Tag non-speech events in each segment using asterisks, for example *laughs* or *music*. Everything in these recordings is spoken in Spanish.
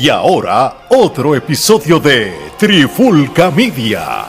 Y ahora, otro episodio de Trifulca Media.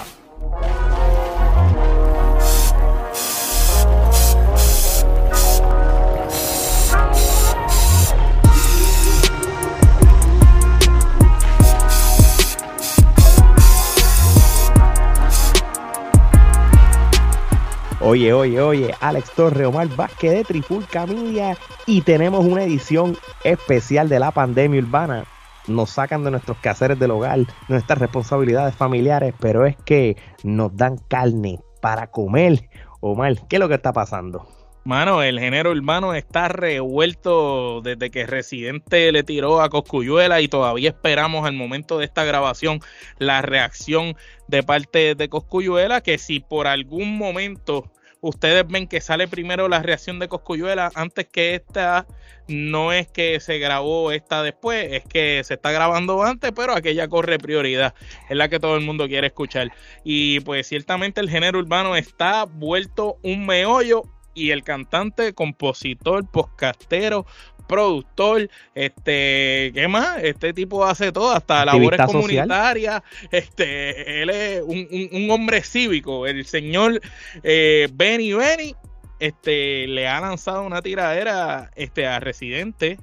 Oye, oye, oye, Alex Torre, Omar Vázquez de Trifulca Media y tenemos una edición especial de la pandemia urbana. Nos sacan de nuestros quehaceres del hogar, nuestras responsabilidades familiares, pero es que nos dan carne para comer. Omar, ¿qué es lo que está pasando? Mano, el género urbano está revuelto desde que Residente le tiró a Coscuyuela y todavía esperamos al momento de esta grabación la reacción de parte de Coscuyuela, que si por algún momento ustedes ven que sale primero la reacción de Coscuyuela antes que esta, no es que se grabó esta después, es que se está grabando antes, pero aquella corre prioridad, es la que todo el mundo quiere escuchar. Y pues ciertamente el género urbano está vuelto un meollo y el cantante, compositor, podcastero, productor, este, ¿qué más? Este tipo hace todo, hasta labores comunitarias, este, él es un, hombre cívico, el señor eh, Benny Benny, este, le ha lanzado una tiradera, este, a Residente,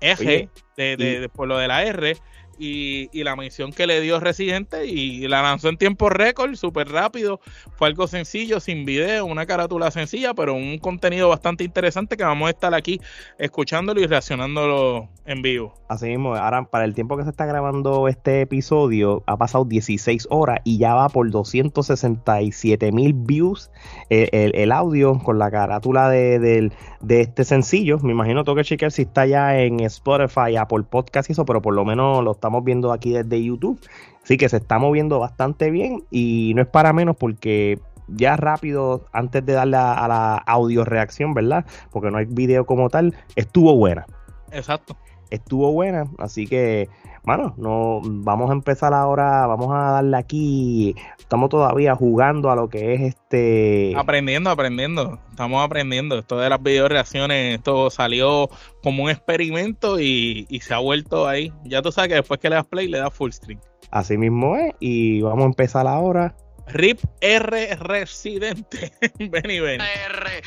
eje, de, por lo de la R, y, la mención que le dio Residente y la lanzó en tiempo récord, súper rápido. Fue algo sencillo, sin video, una carátula sencilla, pero un contenido bastante interesante que vamos a estar aquí escuchándolo y reaccionándolo en vivo. Así mismo, ahora para el tiempo que se está grabando este episodio, ha pasado 16 horas y ya va por 267 mil views eh, el, audio con la carátula de, este sencillo. Me imagino tengo que chequear si está ya en Spotify, Apple Podcast y eso, pero por lo menos lo estamos viendo aquí desde YouTube. Así que se está moviendo bastante bien y no es para menos porque ya rápido, antes de darle a, a la audio reacción, ¿verdad? Porque no hay video como tal, estuvo buena. Exacto estuvo buena. Así que, bueno, no, vamos a empezar ahora, vamos a darle aquí. Estamos todavía jugando a lo que es este. Aprendiendo, aprendiendo. Estamos aprendiendo. Esto de las video reacciones, esto salió como un experimento y, y se ha vuelto ahí. Ya tú sabes que después que le das play, le das full screen. Así mismo es. Y vamos a empezar ahora. RIP R Residente. *laughs* ven ven. R.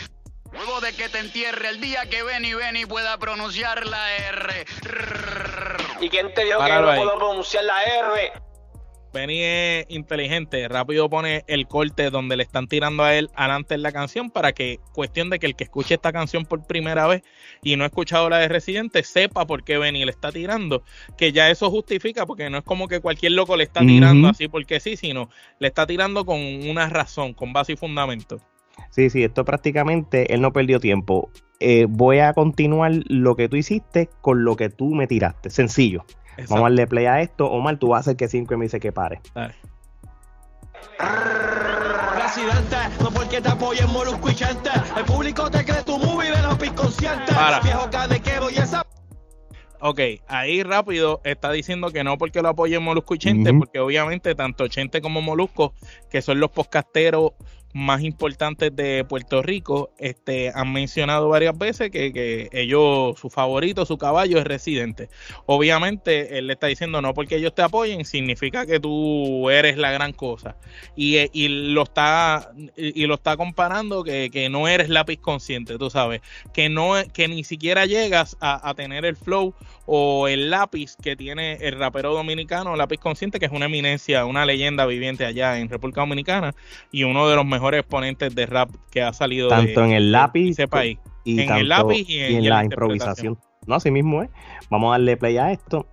Luego de que te entierre el día que Benny Benny pueda pronunciar la R. ¿Y quién te dijo que no puedo pronunciar la R? Benny es inteligente, rápido pone el corte donde le están tirando a él adelante en la canción para que, cuestión de que el que escuche esta canción por primera vez y no ha escuchado la de Residente, sepa por qué Benny le está tirando, que ya eso justifica, porque no es como que cualquier loco le está tirando así porque sí, sino le está tirando con una razón, con base y fundamento. Sí, sí, esto prácticamente él no perdió tiempo. Eh, voy a continuar lo que tú hiciste con lo que tú me tiraste. Sencillo. Vamos a darle play a esto. Omar, tú vas a hacer que 5 y me dice que pare. Dale. Presidente, no porque te apoyen Molusco y El público te cree tu movie de los inconscientes. Para. Viejo canequero y esa Ok, ahí rápido está diciendo que no porque lo apoyen Molusco y Chente, porque obviamente tanto Chente como Molusco, que son los podcasteros más importantes de Puerto Rico, este, han mencionado varias veces que, que, ellos, su favorito, su caballo es residente. Obviamente, él le está diciendo no porque ellos te apoyen, significa que tú eres la gran cosa. Y, eh, y lo está, y, lo está comparando que, que, no eres lápiz consciente, tú sabes, que no, que ni siquiera llegas a, a tener el flow o el lápiz que tiene el rapero dominicano, lápiz consciente, que es una eminencia, una leyenda viviente allá en República Dominicana y uno de los mejores mejores exponentes de rap que ha salido tanto en el lápiz ese país. Y en el lápiz y en, la, improvisación. No, así mismo es. Vamos a darle play a esto.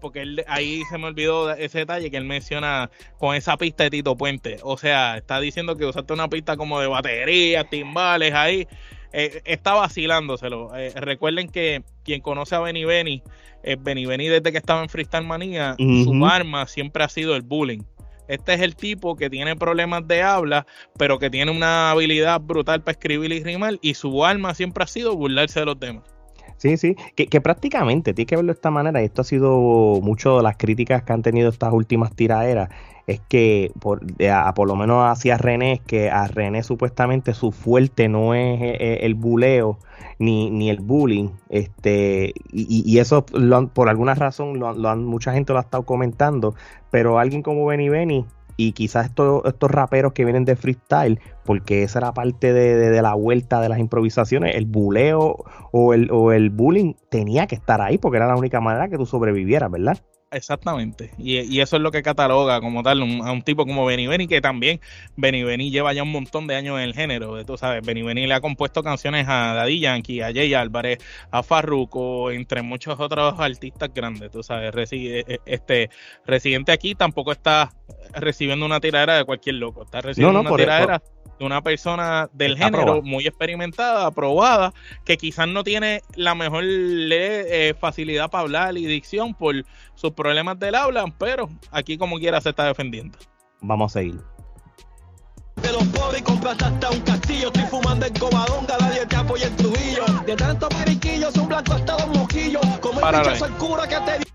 Porque él, ahí se me olvidó ese detalle que él menciona con esa pista de Tito Puente. O sea, está diciendo que usaste una pista como de batería, timbales ahí. Eh, está vacilándoselo. Eh, recuerden que quien conoce a Benny Benny eh, Benny Benny desde que estaba en Freestyle Manía, su arma siempre ha sido el bullying. Este es el tipo que tiene problemas de habla, pero que tiene una habilidad brutal para escribir y rimar, y su arma siempre ha sido burlarse de los demás. Sí, sí, que, que, prácticamente, tienes que verlo de esta manera, y esto ha sido mucho de las críticas que han tenido estas últimas tiraderas, es que por, a, por lo menos hacia René, es que a René supuestamente su fuerte no es eh, eh, el, buleo ni, ni, el bullying, este, y, y eso por alguna razón lo, lo han, mucha gente lo ha estado comentando, pero alguien como Benny Benny y quizás estos, estos raperos que vienen de freestyle, porque esa era parte de, la vuelta de las improvisaciones, el buleo o el, o el bullying tenía que estar ahí porque era la única manera que tú sobrevivieras, ¿verdad? Exactamente. Y, eso es lo que cataloga como tal a un tipo como Benny Benny, que también Benny Benny lleva ya un montón de años en el género. Tú sabes, Benny Benny le ha compuesto canciones a Daddy Yankee, a Jay Álvarez, a Farruko, entre muchos otros artistas grandes. Tú sabes, e, e, este residente aquí tampoco está recibiendo una tiradera de cualquier loco. Está recibiendo una tiradera de una persona del género muy experimentada, aprobada, que quizás no tiene la mejor eh, facilidad para hablar y dicción por sus problemas del habla, pero aquí como quiera se está defendiendo. Vamos a seguir. De los pobres compraste hasta un castillo, estoy fumando en Covadonga, nadie te apoya en Trujillo. De tantos periquillos, un blanco hasta los mojillos, como el bicho el cura que te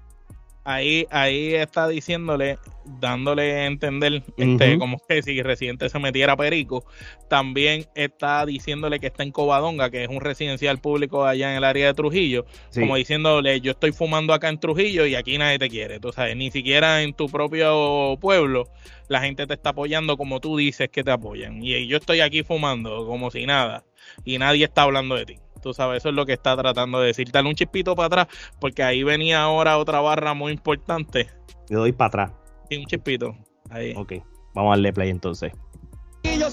ahí, ahí está diciéndole, dándole a entender, este, como que si Residente se metiera perico, también está diciéndole que está en Covadonga, que es un residencial público allá en el área de Trujillo, como diciéndole, yo estoy fumando acá en Trujillo y aquí nadie te quiere, tú sabes, ni siquiera en tu propio pueblo la gente te está apoyando como tú dices que te apoyan, y yo estoy aquí fumando como si nada, y nadie está hablando de ti. Tú sabes, eso es lo que está tratando de decir. Dale un chispito para atrás, porque ahí venía ahora otra barra muy importante. Yo doy para atrás. Sí, un chispito. Ahí. Ok, vamos a darle play entonces.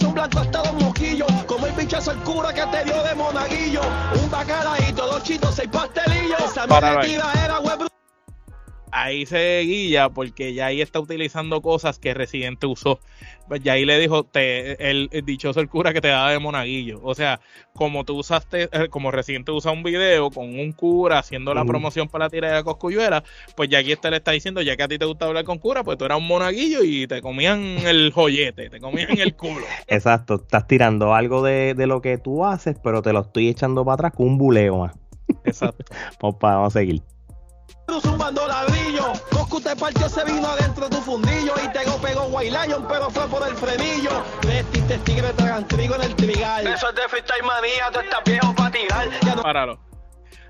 Un blanco hasta dos moquillos, como el pinchazo el cura que te dio de monaguillo. Un bacalaíto, dos chitos, seis pastelillos. Esa era web ahí se guilla porque ya ahí está utilizando cosas que Residente usó. Ya ahí le dijo te, el, dichoso el cura que te daba de monaguillo. O sea, como tú usaste, eh, como Residente usa un video con un cura haciendo la promoción para la tira de Coscuyuela, pues ya aquí este le está diciendo, ya que a ti te gusta hablar con cura, pues tú eras un monaguillo y te comían el *laughs* joyete, te comían el culo. Exacto, estás tirando algo de, de lo que tú haces, pero te lo estoy echando para atrás con un buleo más. Exacto. *laughs* vamos, vamos a seguir zumbando ladrillo. Coscu te partió ese vino adentro de tu fundillo y te pegó White Lion, pero fue por el frenillo. Vestiste tigre tragan trigo en el trigal. Eso es de freestyle manía, tú estás viejo para tirar. Ya no... Páralo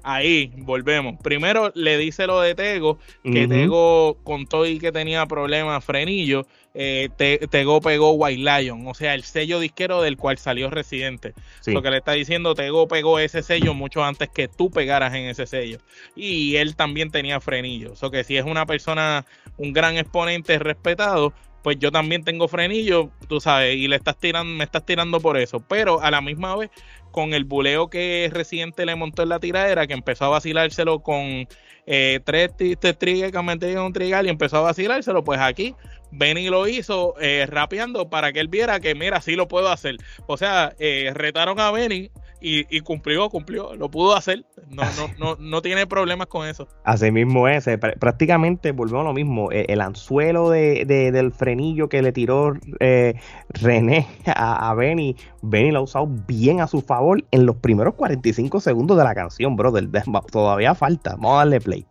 ahí volvemos. Primero le dice lo de Tego, que Tego contó y que tenía problemas frenillo. Eh, Tego pegó White Lion, o sea, el sello disquero del cual salió Residente. Lo que le está diciendo, Tego pegó ese sello mucho antes que tú pegaras en ese sello. Y él también tenía frenillo. O sea, que si es una persona, un gran exponente respetado, pues yo también tengo frenillo, tú sabes, y le estás tirando, me estás tirando por eso. Pero a la misma vez, con el buleo que Residente le montó en la tiradera, que empezó a vacilárselo con eh, tres trigues que han un trigal y empezó a vacilárselo, pues aquí Benny lo hizo eh, rapeando para que él viera que, mira, sí lo puedo hacer. O sea, eh, retaron a Benny y, cumplió, cumplió, lo pudo hacer. No, no, no, no tiene problemas con eso. Así mismo es, eh, prácticamente volvemos a lo mismo. Eh, el, anzuelo de, del frenillo que le tiró eh, René a, a, Benny, Benny lo ha usado bien a su favor en los primeros 45 segundos de la canción, brother. Todavía falta, vamos a darle play.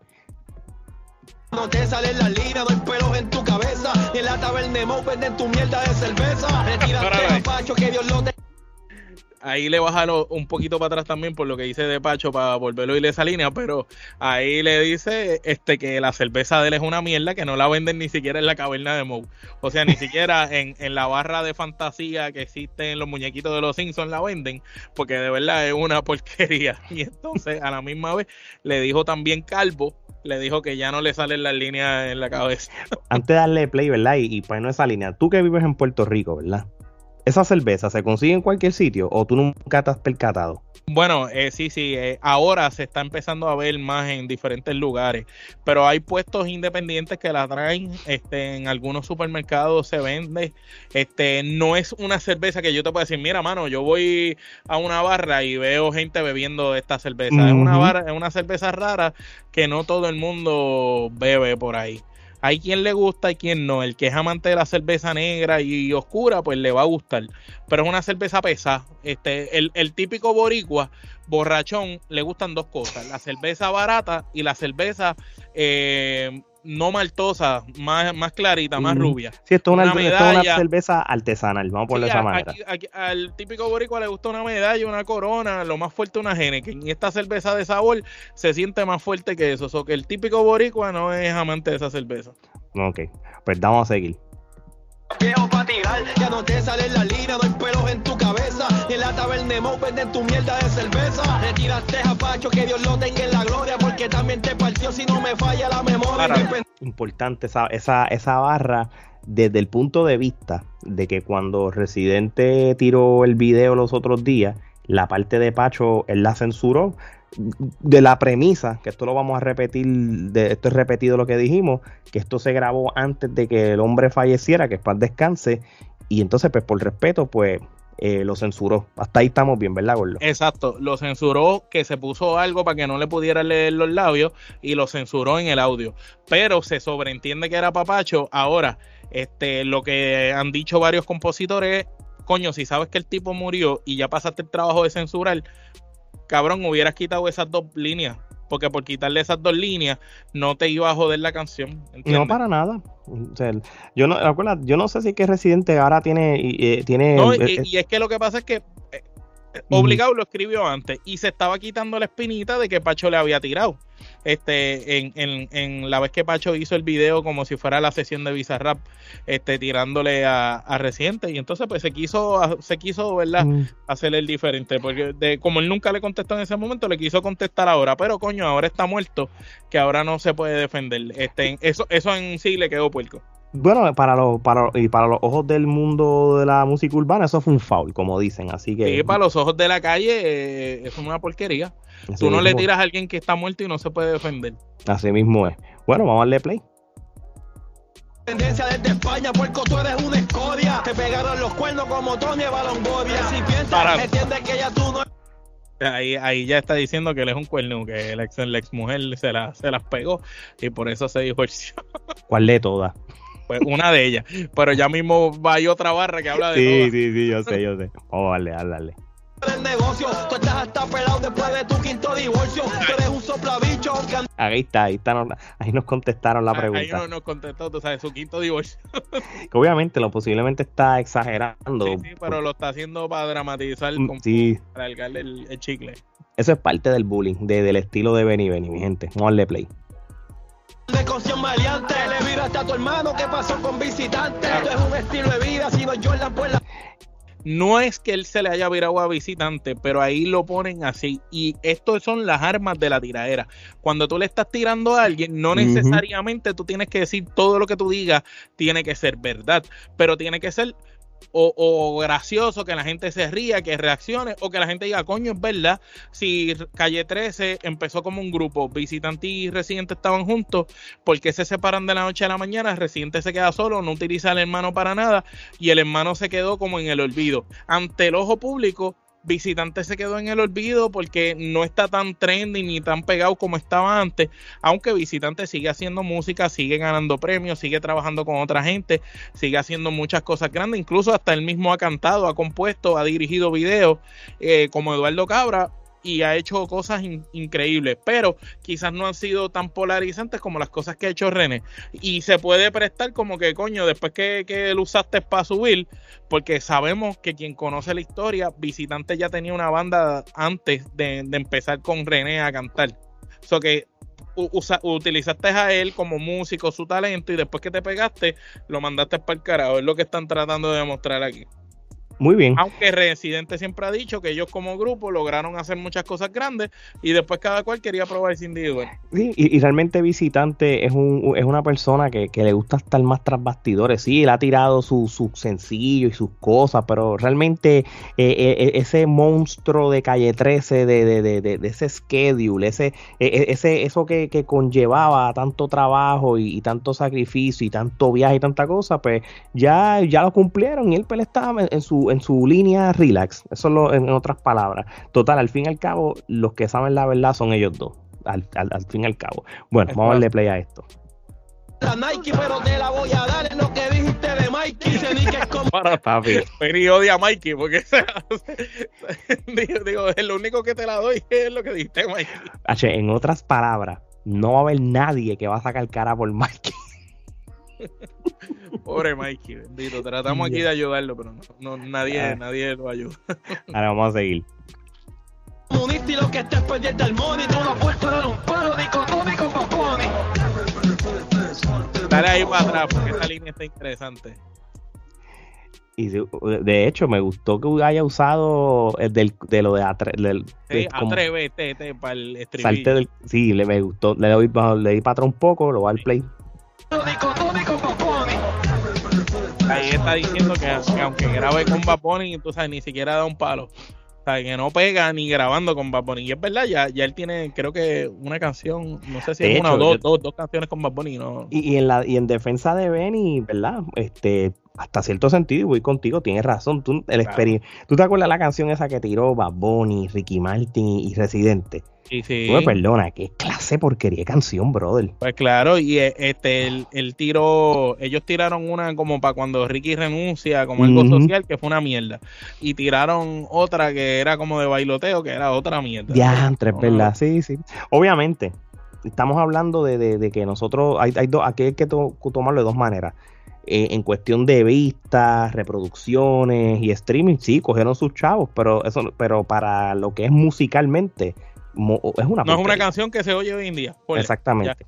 No te sale la línea, no hay pelos en tu cabeza. Y en la taberna venden tu mierda de cerveza. Retírate, pacho, que Dios lo te ahí le bajaron un poquito para atrás también por lo que dice de Pacho para volverlo a ir esa línea, pero ahí le dice este que la cerveza de él es una mierda que no la venden ni siquiera en la caverna de Moe. O sea, ni siquiera *laughs* en, en la barra de fantasía que existe en los muñequitos de los Simpsons la venden, porque de verdad es una *laughs* porquería. Y entonces a la misma vez le dijo también Calvo, le dijo que ya no le salen las líneas en la cabeza. Antes de darle play, ¿verdad? Y, y no esa línea, tú que vives en Puerto Rico, ¿verdad? ¿Esa cerveza se consigue en cualquier sitio o tú nunca te has percatado? Bueno, eh, sí, sí, eh, ahora se está empezando a ver más en diferentes lugares, pero hay puestos independientes que la traen, este, en algunos supermercados se vende, este, no es una cerveza que yo te puedo decir, mira, mano, yo voy a una barra y veo gente bebiendo esta cerveza, es una barra, es una cerveza rara que no todo el mundo bebe por ahí. Hay quien le gusta y quien no. El que es amante de la cerveza negra y, oscura, pues le va a gustar. Pero es una cerveza pesada. Este, el, el típico boricua, borrachón, le gustan dos cosas. La cerveza barata y la cerveza... Eh, no maltosa, más, más clarita, más rubia. Sí, esto es una, una, cerveza artesanal, vamos a ponerlo de esa manera. al típico boricua le gusta una medalla, una corona, lo más fuerte una Heineken. Y esta cerveza de sabor se siente más fuerte que eso. O so que el típico boricua no es amante de esa cerveza. Ok, pues vamos a seguir. Viejo pa' tirar, ya no te sale la línea, no hay pelos en tu cabeza. Y en la taberna Mo venden tu mierda de cerveza. Retiraste a Pacho, que Dios lo tenga en la gloria, porque también te partió si no me falla la memoria. Importante esa, esa, esa barra desde el punto de vista de que cuando Residente tiró el video los otros días, la parte de Pacho él la censuró de la premisa, que esto lo vamos a repetir, de, esto es repetido lo que dijimos, que esto se grabó antes de que el hombre falleciera, que es para descanse, y entonces pues por respeto pues eh, lo censuró. Hasta ahí estamos bien, ¿verdad, Gordo? Exacto, lo censuró, que se puso algo para que no le pudiera leer los labios y lo censuró en el audio. Pero se sobreentiende que era papacho. Ahora, este, lo que han dicho varios compositores coño, si sabes que el tipo murió y ya pasaste el trabajo de censurar, cabrón, hubieras quitado esas dos líneas. Porque por quitarle esas dos líneas no te iba a joder la canción. No, para nada. yo no, yo no sé si que Residente ahora tiene. Eh, tiene no, y, y, es que lo que pasa es que obligado lo escribió antes y se estaba quitando la espinita de que Pacho le había tirado este, en, en, en, la vez que Pacho hizo el video como si fuera la sesión de Bizarrap, este, tirándole a, a Reciente, y entonces pues se quiso, se quiso, ¿verdad? Hacer el diferente, porque de, como él nunca le contestó en ese momento, le quiso contestar ahora, pero coño, ahora está muerto, que ahora no se puede defender. Este, eso, eso en sí le quedó puerco. Bueno, para los, para, y para los ojos del mundo de la música urbana, eso fue un foul, como dicen. Así que. Sí, para los ojos de la calle, eh, eso es una porquería. Tú no le tiras a alguien que está muerto y no se puede defender. Así mismo es. Bueno, vamos a darle play. Tendencia desde España, puerco, tú eres una escoria. Te pegaron los cuernos como Tony Balongovia. Si piensas, entiendes que ya tú no. Ahí, ahí ya está diciendo que él es un cuerno, que la ex, la ex mujer se, la, se las pegó y por eso se divorció. ¿Cuál de todas? Pues una de ellas. Pero ya mismo va hay otra barra que habla de Sí, sí, sí, yo sé, yo sé. Vamos a darle, darle el negocio. Tú estás hasta pelado después de tu quinto divorcio. Tú eres un soplabicho. Ahí está, ahí está. Ahí nos contestaron la pregunta. Ahí no, nos contestó, tú sabes, su quinto divorcio. *laughs* que obviamente lo posiblemente está exagerando. Sí, sí pero lo está haciendo para dramatizar, mm, sí. para el, el, chicle. Eso es parte del bullying, de, del estilo de Benny Benny, mi gente. Vamos a darle play de Maleante, le viraste a tu hermano, ¿qué pasó con visitante? Esto es un estilo de vida, si no la es que él se le haya virado a visitante, pero ahí lo ponen así. Y esto son las armas de la tiradera. Cuando tú le estás tirando a alguien, no necesariamente tú tienes que decir todo lo que tú digas, tiene que ser verdad, pero tiene que ser o, gracioso, que la gente se ría, que reaccione, o que la gente diga, coño, es verdad, si Calle 13 empezó como un grupo, visitante y residente estaban juntos, porque se separan de la noche a la mañana? El residente se queda solo, no utiliza al hermano para nada, y el hermano se quedó como en el olvido. Ante el ojo público, Visitante se quedó en el olvido porque no está tan trendy ni tan pegado como estaba antes, aunque Visitante sigue haciendo música, sigue ganando premios, sigue trabajando con otra gente, sigue haciendo muchas cosas grandes, incluso hasta él mismo ha cantado, ha compuesto, ha dirigido videos eh, como Eduardo Cabra, y ha hecho cosas increíbles, pero quizás no han sido tan polarizantes como las cosas que ha hecho René. Y se puede prestar como que, coño, después que, que lo usaste para subir, porque sabemos que quien conoce la historia, Visitante ya tenía una banda antes de, empezar con René a cantar. So que utilizaste a él como músico, su talento, y después que te pegaste, lo mandaste para el carajo. Es lo que están tratando de demostrar aquí. Muy bien. Aunque Residente siempre ha dicho que ellos como grupo lograron hacer muchas cosas grandes y después cada cual quería probar ese individual. Sí, y, realmente Visitante es, un, es una persona que, le gusta estar más tras bastidores. Sí, él ha tirado sus su sencillos y sus cosas, pero realmente eh, eh, eh, ese monstruo de calle 13, de, de, de, de ese schedule, ese, ese, eso que, conllevaba tanto trabajo y, tanto sacrificio y tanto viaje y tanta cosa, pues ya, ya lo cumplieron y él, pues, estaba en su en su línea relax. Eso es lo, en otras palabras. Total, al fin y al cabo, los que saben la verdad son ellos dos. Al, fin y al cabo. Bueno, vamos a darle play a esto. La Nike, pero te la voy a dar en lo que dijiste de Mikey. Dice ni que es como... *laughs* Para, Papi. odia a Mikey, porque *laughs* o sea, digo, digo, es lo único que te la doy es lo que dijiste, Mikey. H, en otras palabras, no va a haber nadie que va a sacar cara por Mikey. *laughs* Pobre Mikey, bendito. Tratamos aquí de ayudarlo, pero no, no nadie, Ah. nadie lo ayuda. *laughs* Ahora vamos a seguir. comunista y lo que estés pendiente del money. Tú no puedes dar un palo dicotómico con Pony. Dale ahí para atrás, porque esta línea está interesante. Y de hecho, me gustó que haya usado el del, de lo de atre- del, Sí, atrévete te, para el salte estribillo. del, sí, le me gustó, le doy, le di para atrás un poco, lo voy al play. Dicotómico está diciendo que, que aunque grabe con Bad Bunny, tú sabes, ni siquiera da un palo. O sea, que no pega ni grabando con Bad Bunny. Y es verdad, ya, ya él tiene, creo que una canción, no sé si es una hecho, o dos, yo- dos, dos canciones con Bad Bunny. No. Y, y en la y en defensa de Benny, ¿verdad? Este, hasta cierto sentido, y voy contigo, tienes razón. Tú, el Claro. ¿Tú te acuerdas la canción esa que tiró Bad Bunny, Ricky Martin y, Residente? Sí, sí. Tú me perdonas, qué clase de porquería de canción, brother. Pues claro, y eh, este el, el tiro, ellos tiraron una como para cuando Ricky renuncia, como algo social, que fue una mierda. Y tiraron otra que era como de bailoteo, que era otra mierda. Ya, tres, No, ¿verdad? Sí, sí. Obviamente, estamos hablando de, de- de que nosotros, hay, hay dos, aquí hay que to- tomarlo de dos maneras. Eh, en cuestión de vistas, reproducciones y streaming, sí, cogieron sus chavos, pero eso, pero para lo que es musicalmente, mo- es una No es una canción que se oye hoy en día. Ponle. Exactamente.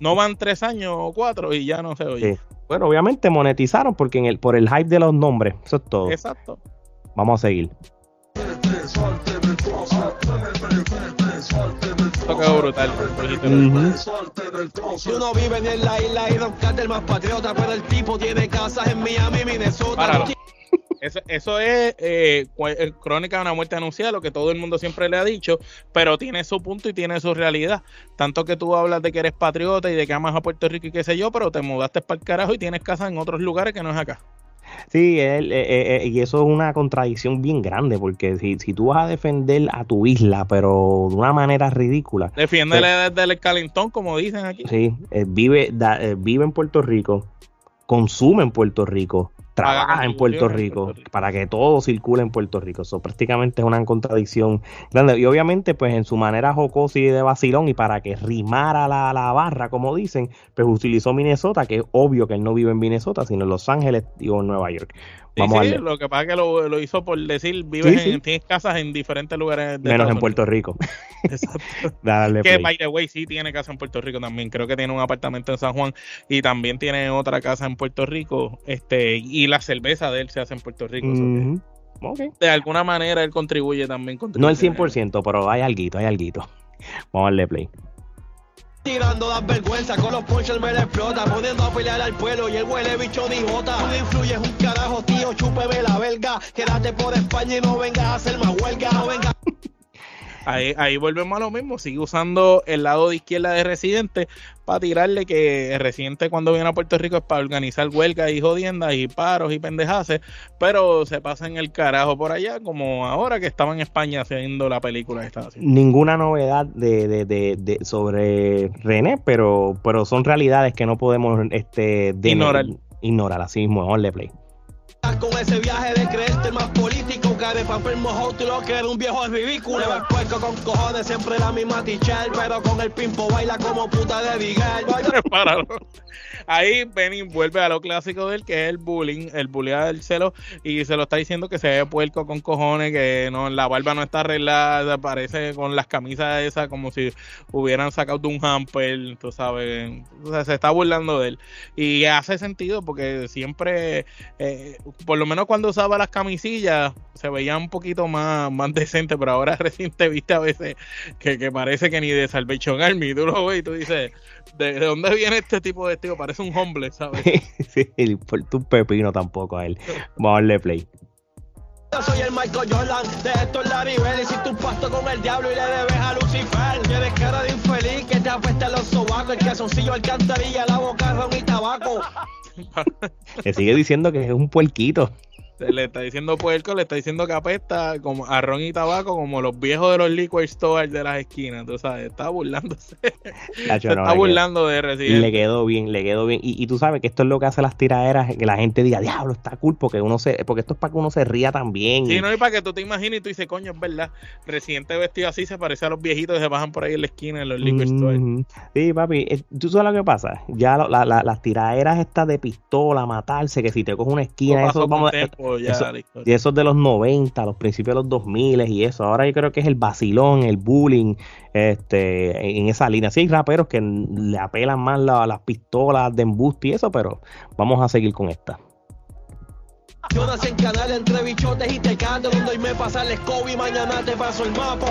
No van tres años o cuatro y ya no se oye. Sí. Bueno, obviamente monetizaron porque en el, por el hype de los nombres, eso es todo. Exacto. Vamos a seguir. Esto quedó brutal. Brujito. Ujú. Si uno vive en la isla y Don Carter más patriota, pero el tipo tiene casas en Miami, Minnesota. Páralo. Eso, eso es eh, eh, crónica de una muerte anunciada, lo que todo el mundo siempre le ha dicho, pero tiene su punto y tiene su realidad. Tanto que tú hablas de que eres patriota y de que amas a Puerto Rico y qué sé yo, pero te mudaste para el carajo y tienes casa en otros lugares que no es acá. Sí, él, eh, eh, eh, y eso es una contradicción bien grande, porque si, si tú vas a defender a tu isla, pero de una manera ridícula, Defiéndele desde el calentón, como dicen aquí. sí, eh, vive, da- vive en Puerto Rico, consume en Puerto Rico, trabaja en Puerto Rico. para que todo circule en Puerto Rico. Eso prácticamente es una contradicción grande. Y obviamente, pues en su manera jocosa y de vacilón, y para que rimara la, la barra, como dicen, pues utilizó Minnesota, que es obvio que él no vive en Minnesota, sino en Los Ángeles o en Nueva York. Sí, Vamos lo que pasa es que lo, lo hizo por decir, vives Sí, en, tienes casas en diferentes lugares de Menos en Puerto. Rico. *laughs* Exacto. Dale Que play. by the way, sí tiene casa en Puerto Rico también. Creo que tiene un apartamento en San Juan y también tiene otra casa en Puerto Rico. Este, y la cerveza de él se hace en Puerto Rico. de alguna manera él contribuye también. No el contribuye. 100%, pero hay alguito, hay alguito. Vamos a darle play. Tirando las vergüenzas, con los ponches me la explota, poniendo a pelear al pueblo y el huele bicho ni jota. Tú influyes un carajo, tío, chúpeme la belga. Quédate por España y no vengas a hacer más huelga. No vengas Ahí, ahí volvemos a lo mismo. Sigue usando el lado de izquierda de Residente para tirarle que el Residente cuando viene a Puerto Rico es para organizar huelgas y jodiendas y paros y pendejaces, pero se pasa en el carajo por allá, como ahora que estaba en España haciendo la película que estaba haciendo. Ninguna novedad de, de, de, de- sobre René, pero, pero son realidades que no podemos este, Ignorar. Ignorar, así mismo. A darle play. con ese viaje de creerte más político. Que de papel mojado tú lo que eres un viejo ridículo. Ves puerco con cojones, siempre la misma tichel, pero con el pimpo baila como puta de. *laughs* Páralo. Ahí Benny vuelve a lo clásico de él, que es el bullying, el bullying del celo, y se lo está diciendo que se ve puerco con cojones, que no, la barba no está arreglada, parece con las camisas esas como si hubieran sacado de un hamper, tú sabes, o sea, se está burlando de él. Y hace sentido porque siempre, eh, por lo menos cuando usaba las camisillas, se veía un poquito más, más decente, pero ahora *laughs* recién te viste a veces que, que parece que ni de Salvation Army, tú lo ves y tú dices, ¿de, de dónde viene este tipo de vestido? Parece un hombre, ¿sabes? *laughs* sí, le importa un pepino tampoco a él. Vamos a darle play. Yo soy el Michael Jordan, de esto es Larry Bell. Hiciste un pacto con el diablo y le debes a Lucifer. Tienes cara de infeliz que te apesta los sobacos, el calzoncillo alcantarilla, la boca ron y tabaco. *laughs* Le sigue diciendo que es un puerquito. Le está diciendo puerco, le está diciendo que apesta como a ron y tabaco, como los viejos de los liquor stores de las esquinas, tú sabes, está burlándose. está burlando de Residente. Le quedó bien, le quedó bien. Y, tú sabes que esto es lo que hace las tiraderas, que la gente diga, diablo, está cool, porque uno se, porque esto es para que uno se ría también. Sí, no, y para que tú te imagines y tú dices, coño, es verdad, Residente vestido así se parece a los viejitos que se bajan por ahí en la esquina en los liquor stores. Sí, papi, eh, tú sabes lo que pasa, ya las tiraderas estas de pistola, matarse, que si te coges una esquina, eso vamos a y eso es de los 90, los principios de los 2000 y eso. Ahora yo creo que es el vacilón, el bullying, este, en esa línea. Sí hay raperos que le apelan más las pistolas de embuste y eso, pero vamos a seguir con esta. Yo nací en canal entre bichotes y te canto donde hoy me pasa el y mañana te paso el mapa.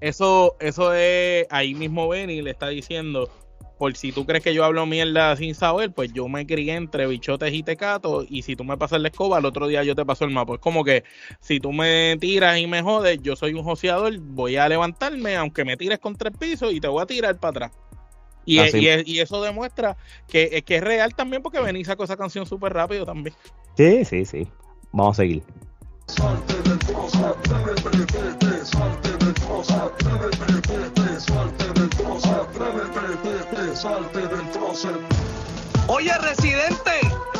Eso, eso es, ahí mismo Benny le está diciendo por si tú crees que yo hablo mierda sin saber, pues yo me crié entre bichotes y tecatos y si tú me pasas la escoba, el otro día yo te paso el mapa. Es como que si tú me tiras y me jodes, yo soy un joseador, voy a levantarme aunque me tires con tres pisos y te voy a tirar para atrás. Y, y, eso demuestra que, que, es real también porque Benny sacó esa canción súper rápido también. Sí, sí, sí. Vamos a seguir. Oye, residente,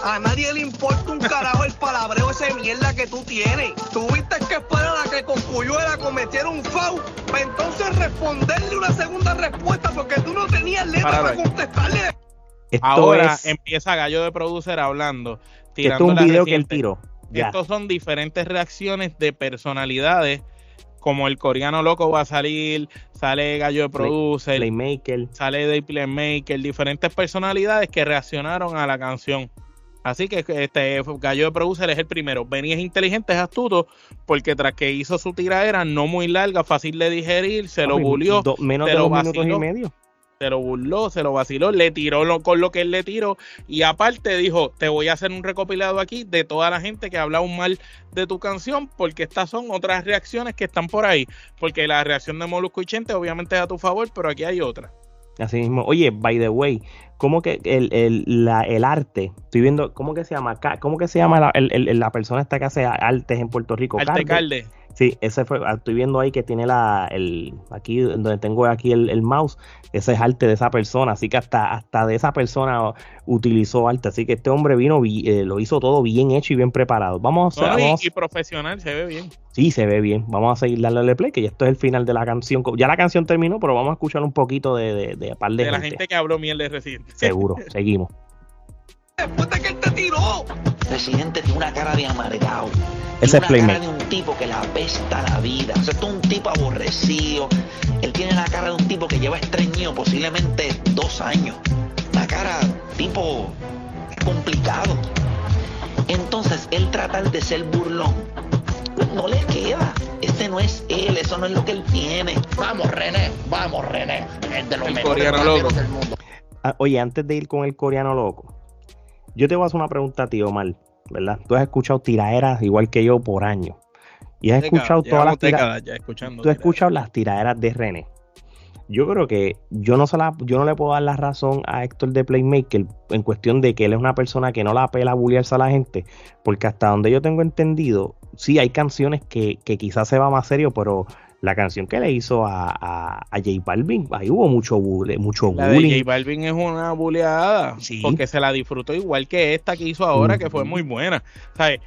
a nadie le importa un carajo el palabreo ese mierda que tú tienes. Tuviste que esperar a que Cocuyuela cometiera un FAU para entonces responderle una segunda respuesta porque tú no tenías letra para, contestarle. Ahora empieza Gallo de Producer hablando. Esto es un video que él tiró. Estos son diferentes reacciones de personalidades como el coreano loco va a salir, sale Gallo de Producer, Playmaker, sale de Playmaker, diferentes personalidades que reaccionaron a la canción. Así que este Gallo de Producer es el primero. Benny es inteligente, es astuto, porque tras que hizo su tiradera no muy larga, fácil de digerir, se lo bulió, menos de dos minutos y medio se lo burló, se lo vaciló, le tiró con lo que él le tiró y aparte dijo, te voy a hacer un recopilado aquí de toda la gente que ha hablado mal de tu canción porque estas son otras reacciones que están por ahí, porque la reacción de Molusco y Chente obviamente es a tu favor, pero aquí hay otra. Así mismo, oye, by the way, ¿cómo que el, el, la, el arte? Estoy viendo, ¿cómo que se llama? ¿Cómo que se llama la, la persona esta que hace artes en Puerto Rico? Arte Calde. Sí, ese fue, ah, estoy viendo ahí que tiene la, el, aquí donde tengo aquí el, mouse, ese es arte de esa persona, así que hasta, hasta de esa persona utilizó arte, así que este hombre vino, eh, lo hizo todo bien hecho y bien preparado. Vamos a hacer... y, profesional, se ve bien. Sí, se ve bien. Vamos a seguir dándole play, que ya esto es el final de la canción. Ya la canción terminó, pero vamos a escuchar un poquito de, de, de, par de, de la gente que habló miel de Residente. Seguro, *laughs* seguimos. Después de que él te tiró. Residente tiene una cara de amargado. Ese es Playmaker. de un tipo que la apesta la vida. O sea, es un tipo aborrecido. Él tiene la cara de un tipo que lleva estreñido posiblemente dos años. Una cara tipo complicado. Entonces, él trata de ser burlón. No le queda. Este no es él, eso no es lo que él tiene. Vamos, René, vamos, René. Es de los mejores del mundo. Ah, oye, antes de ir con el coreano loco, yo te voy a hacer una pregunta a ti, Omar. ¿verdad? Tú has escuchado tiraderas igual que yo por años. Y has escuchado todas las tiraderas. Tú has escuchado las tiraderas de René. Yo creo que yo no, se yo no le puedo dar la razón a Héctor de Playmaker en cuestión de que él es una persona que no la apela a bullearse a la gente, porque hasta donde yo tengo entendido, sí hay canciones que, que quizás se va más serio, pero la canción que le hizo a, a, J Balvin, ahí hubo mucho, mucho la bullying. J Balvin es una bulleada, porque se la disfrutó igual que esta que hizo ahora, que fue muy buena. ¿Sabes?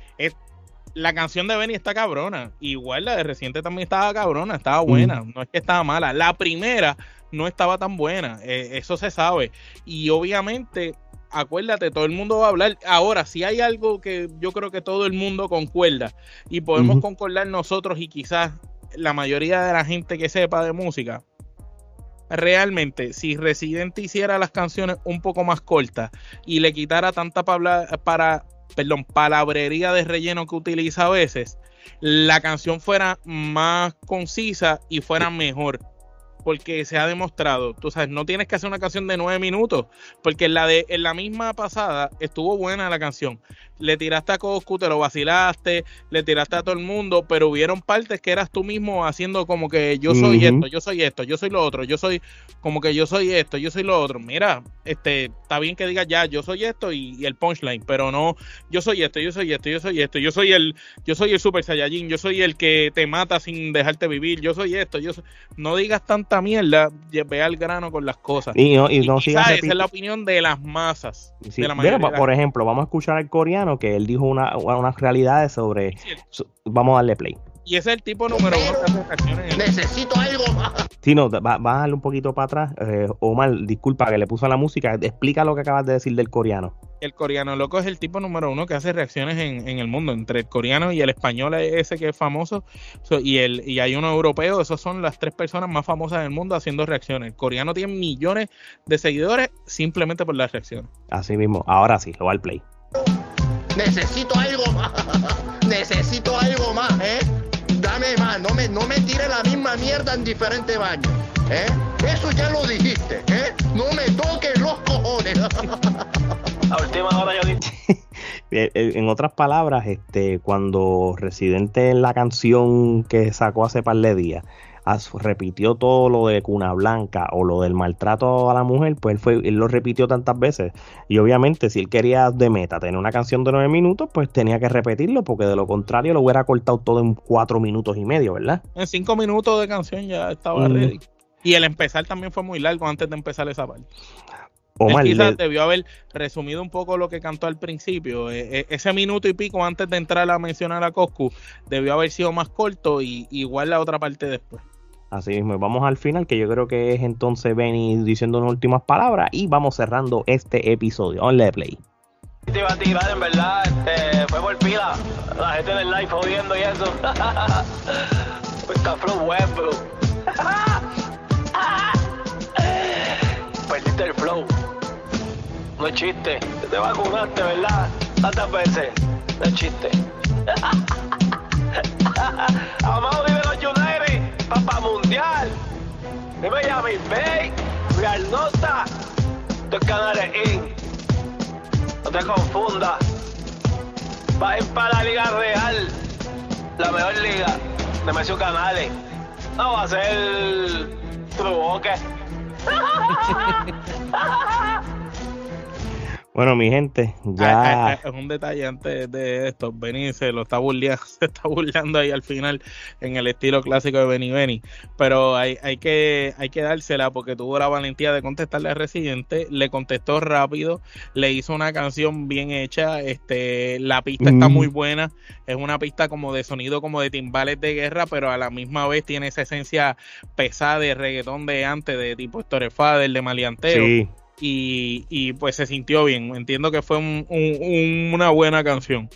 la canción de Benny está cabrona, igual la de Reciente también estaba cabrona, estaba buena, no es que estaba mala. La primera no estaba tan buena, eh, eso se sabe. Y obviamente acuérdate, todo el mundo va a hablar. Ahora, si hay algo que yo creo que todo el mundo concuerda y podemos concordar nosotros y quizás la mayoría de la gente que sepa de música, realmente, si Resident hiciera las canciones un poco más cortas y le quitara tanta para, perdón, palabrería de relleno que utiliza a veces, la canción fuera más concisa y fuera mejor. Porque se ha demostrado, tú sabes, no tienes que hacer una canción de nueve minutos, porque la de en la misma pasada estuvo buena la canción. Le tiraste a Coscu, te lo vacilaste, le tiraste a todo el mundo, pero hubieron partes que eras tú mismo haciendo como que yo soy esto, yo soy esto, yo soy lo otro, yo soy como que yo soy esto, yo soy lo otro. Mira, este, está bien que digas ya, yo soy esto y, el punchline, pero no, yo soy esto, yo soy esto, yo soy esto, yo soy el, yo soy el Super Saiyajin, yo soy el que te mata sin dejarte vivir, yo soy esto, yo no digas tanta mierda, ve al grano con las cosas. Y no, y no esa es la opinión de las masas. por ejemplo, vamos a escuchar al coreano que él dijo una, unas realidades sobre. vamos a darle play. Y ese es el tipo número uno Necesito algo más. Sí, no, va, a darle un poquito para atrás. Eh, Omar, disculpa que le puso la música. Explica lo que acabas de decir del coreano. El coreano loco es el tipo número uno que hace reacciones en, el mundo. Entre el coreano y el español, ese que es famoso. y, el, y hay uno europeo. Esos son las tres personas más famosas del mundo haciendo reacciones. El coreano tiene millones de seguidores simplemente por las reacciones. Así mismo. Ahora sí, lo va al play. Necesito algo más. *laughs* Necesito algo más, ¿eh? Dame más. No me, no me tire la misma mierda en diferentes baños. ¿eh? Eso ya lo dijiste, ¿eh? No me toques los cojones. *laughs* La última hora yo dije. *laughs* en otras palabras, este, cuando Residente en la canción que sacó hace par de días repitió todo lo de Cuna Blanca o lo del maltrato a la mujer, pues él, fue, él lo repitió tantas veces. Y obviamente, si él quería de meta tener una canción de nueve minutos, pues tenía que repetirlo, porque de lo contrario lo hubiera cortado todo en cuatro minutos y medio, ¿verdad? En cinco minutos de canción ya estaba ready. Y el empezar también fue muy largo antes de empezar esa parte. Omar, quizás debió haber resumido un poco lo que cantó al principio. E, e, ese minuto y pico antes de entrar a mencionar a Coscu debió haber sido más corto y igual la otra parte después. Así mismo, vamos al final, que yo creo que es entonces Benny diciendo unas últimas palabras y vamos cerrando este episodio. Only play. Tirar, en verdad, este, fue por pila. La gente del live jodiendo y eso. está flow web, bro. Perdiste el flow. No es chiste. Te vacunaste, ¿verdad? Tantas veces. No es chiste. *laughs* Amado, dime los Papa Mundial. Dime Yami Bay, Real Nota. Estos canales IN. No te confundas. Va a ir para la Liga Real. La mejor liga de Mesio Canales. No va a ser Truboque. *laughs* Bueno, mi gente, ya. Es un detalle antes de esto. Benny se lo está burlando, *laughs* se está burlando ahí al final en el estilo clásico de Benny Benny. Pero hay, hay, que, hay que dársela porque tuvo la valentía de contestarle al residente. Le contestó rápido, le hizo una canción bien hecha. Este, la pista está muy buena. Es una pista como de sonido, como de timbales de guerra, pero a la misma vez tiene esa esencia pesada de reggaetón de antes, de tipo Storefader, de Malianteo. Sí y, pues se sintió bien. Entiendo que fue una buena canción.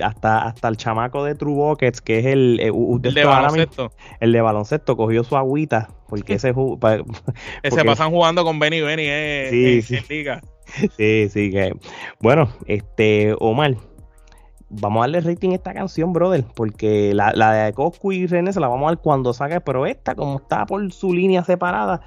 hasta, hasta el chamaco de True Buckets, que es el, eh, de baloncesto. el de baloncesto, cogió su agüita, porque *laughs* ese se pasan jugando con Benny Benny, eh, sí, sí. *laughs* sí, sí, que bueno, este Omar, vamos a darle rating a esta canción, brother, porque la, la de Coscu y René se la vamos a dar cuando salga, pero esta, como está por su línea separada,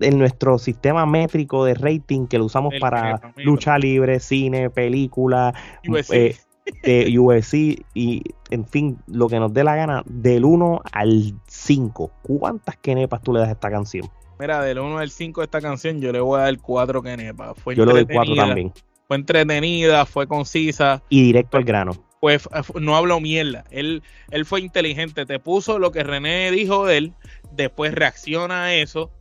en nuestro sistema métrico de rating que lo usamos para lucha libre, cine, película, USC. Eh, y en fin, lo que nos dé la gana, del 1 al 5, ¿cuántas kenepas tú le das a esta canción? Mira, del 1 al 5 de esta canción yo le voy a dar 4 kenepas. Fue yo le doy 4 también. Fue entretenida, fue concisa. Y directo al grano. Pues no hablo mierda. Él, él fue inteligente. Te puso lo que René dijo de él. Después reacciona a eso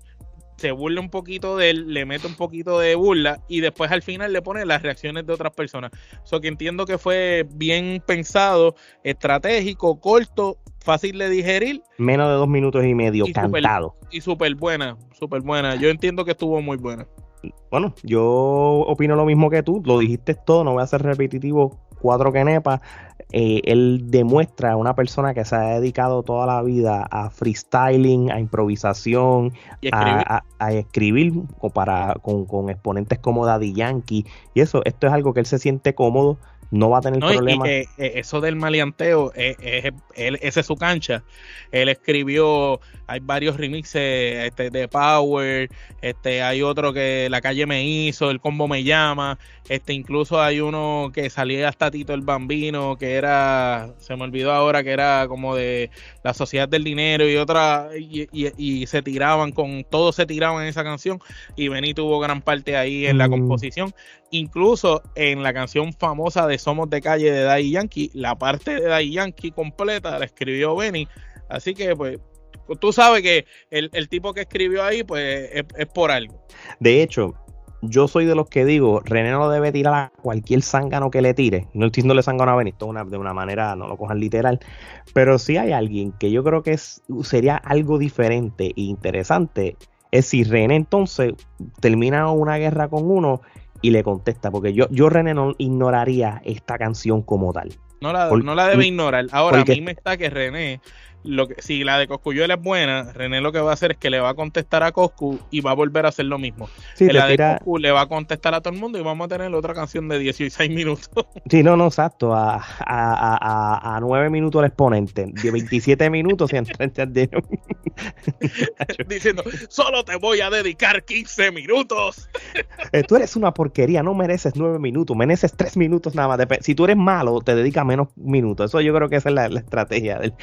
se burla un poquito de él, le mete un poquito de burla y después al final le pone las reacciones de otras personas. So que entiendo que fue bien pensado, estratégico, corto, fácil de digerir. Menos de dos minutos y medio, cantado. y súper buena, súper buena. Yo entiendo que estuvo muy buena. Bueno, yo opino lo mismo que tú, lo dijiste todo, no voy a ser repetitivo, cuatro quenepas. Eh, él demuestra a una persona que se ha dedicado toda la vida a freestyling, a improvisación, a, escribir para, con, exponentes como Daddy Yankee. Y eso, esto es algo que él se siente cómodo. no va a tener No, y- y problema. que, eh, eso del maleanteo, eh, eh, él- esa es su cancha. Él escribió, hay varios remixes este, de Power, este, hay otro que La Calle me hizo, El Combo me llama, este, incluso hay uno que salía hasta Tito el Bambino, que era, se me olvidó ahora, que era como de la Sociedad del Dinero y otra, y, y- y se tiraban con, todos se tiraban en esa canción, y Benny tuvo gran parte ahí en la Mm. composición incluso en la canción famosa de Somos de Calle de Daddy Yankee, la parte de Daddy Yankee completa la escribió Benny. Así que, pues, tú sabes que el, el tipo que escribió ahí, pues, es, es por algo. De hecho, yo soy de los que digo, René no debe tirar a cualquier zángano que le tire. No estoy diciéndole zángano a es una- de una manera, no lo cojan literal. Pero si hay alguien que yo creo que es, sería algo diferente e interesante, es si René entonces termina una guerra con uno y le contesta. Porque yo, yo René no ignoraría esta canción como tal. No la, no la debe ignorar. Ahora, porque- a mí me está que René, lo que, si la de Coscuyuela es buena, René lo que va a hacer es que le va a contestar a Coscu y va a volver a hacer lo mismo. Sí, la de Coscu le va a contestar a todo el mundo y vamos a tener otra canción de 16 minutos. *laughs* Sí, no, no, exacto. A, a, a, a, a 9 minutos el exponente. De 27 minutos y antes de. diciendo, solo te voy a dedicar 15 minutos. Eh, Tú eres una porquería, no mereces 9 minutos, mereces 3 minutos nada más. Si tú eres malo, te dedica menos minutos. Eso yo creo que esa es la, la estrategia. del-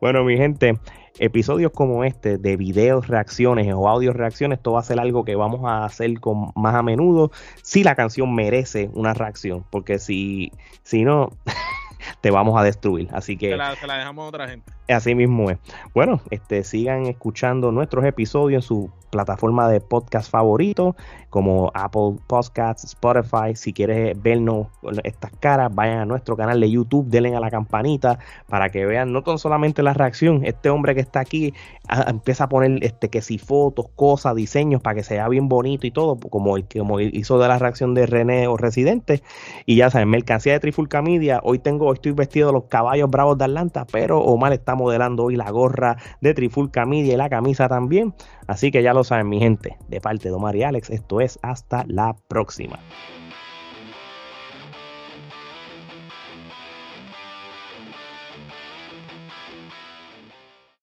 bueno, mi gente, episodios como este de videos, reacciones o audios reacciones, esto va a ser algo que vamos a hacer con más a menudo si la canción merece una reacción. Porque si, si no, *laughs* te vamos a destruir. Así que. Se la, se la dejamos a otra gente. Así mismo es. Bueno, este, sigan escuchando nuestros episodios en su plataforma de podcast favorito, como Apple Podcasts, Spotify. Si quieres vernos estas caras, vayan a nuestro canal de YouTube, denle a la campanita para que vean no tan solamente la reacción. Este hombre que está aquí a- empieza a poner este que si fotos, cosas, diseños para que sea bien bonito y todo, como el que como hizo de la reacción de René o Residente. Y ya saben, mercancía de Trifulca Media. Hoy tengo, estoy vestido de los caballos bravos de Atlanta, pero Omar está modelando hoy la gorra de Trifulca Media y la camisa también. Así que ya lo saben, mi gente, de parte de Omar y Alex, esto es hasta la próxima.